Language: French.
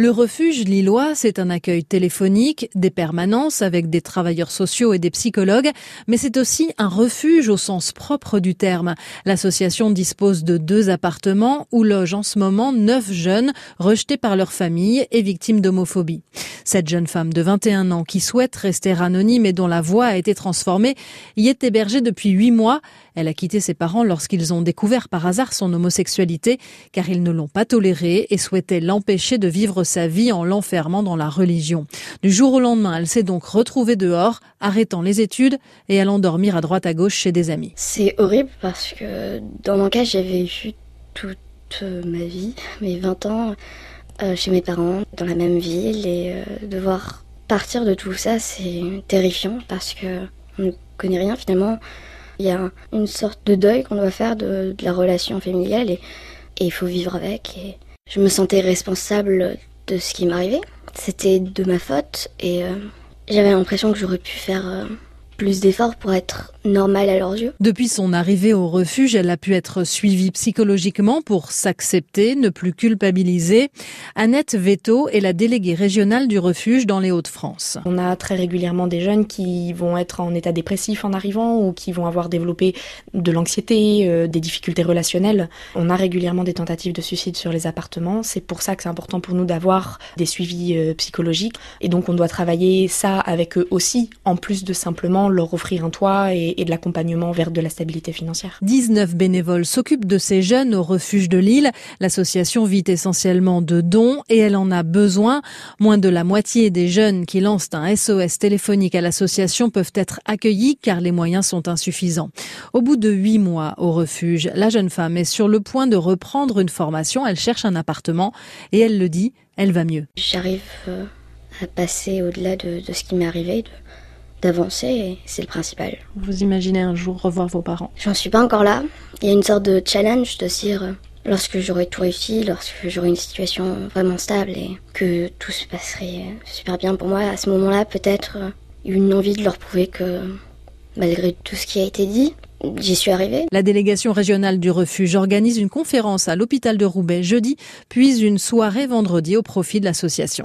Le refuge lillois, c'est un accueil téléphonique, des permanences avec des travailleurs sociaux et des psychologues, mais c'est aussi un refuge au sens propre du terme. L'association dispose de deux appartements où logent en ce moment neuf jeunes rejetés par leur famille et victimes d'homophobie. Cette jeune femme de 21 ans qui souhaite rester anonyme et dont la voix a été transformée y est hébergée depuis huit mois. Elle a quitté ses parents lorsqu'ils ont découvert par hasard son homosexualité car ils ne l'ont pas tolérée et souhaitaient l'empêcher de vivre sa vie en l'enfermant dans la religion. Du jour au lendemain, elle s'est donc retrouvée dehors, arrêtant les études et allant dormir à droite à gauche chez des amis. C'est horrible parce que dans mon cas, j'avais vu toute ma vie, mes 20 ans, euh, chez mes parents, dans la même ville et euh, devoir partir de tout ça, c'est terrifiant parce que on ne connaît rien finalement. Il y a une sorte de deuil qu'on doit faire de, la relation familiale et il faut vivre avec. Et je me sentais responsable de ce qui m'arrivait. C'était de ma faute et euh, j'avais l'impression que j'aurais pu faire euh, plus d'efforts pour être normale à leurs yeux. Depuis son arrivée au refuge, elle a pu être suivie psychologiquement pour s'accepter, ne plus culpabiliser. Annette Veto est la déléguée régionale du refuge dans les Hauts-de-France. On a très régulièrement des jeunes qui vont être en état dépressif en arrivant ou qui vont avoir développé de l'anxiété, euh, des difficultés relationnelles. On a régulièrement des tentatives de suicide sur les appartements. C'est pour ça que c'est important pour nous d'avoir des suivis euh, psychologiques. Et donc on doit travailler ça avec eux aussi, en plus de simplement leur offrir un toit et, de l'accompagnement vers de la stabilité financière. 19 bénévoles s'occupent de ces jeunes au refuge de Lille. L'association vit essentiellement de dons et elle en a besoin. Moins de la moitié des jeunes qui lancent un SOS téléphonique à l'association peuvent être accueillis car les moyens sont insuffisants. Au bout de huit mois au refuge, la jeune femme est sur le point de reprendre une formation. Elle cherche un appartement et elle le dit, elle va mieux. J'arrive euh, à passer au-delà de, de ce qui m'est arrivé, d'avancer et c'est le principal. Vous imaginez un jour revoir vos parents? J'en suis pas encore là. Il y a une sorte de challenge de dire lorsque j'aurai tout réussi, lorsque j'aurai une situation vraiment stable et que tout se passerait super bien pour moi, à ce moment-là, peut-être euh, une envie de leur prouver que malgré tout ce qui a été dit, J'y suis arrivée. La délégation régionale du refuge organise une conférence à l'hôpital de Roubaix jeudi, puis une soirée vendredi au profit de l'association.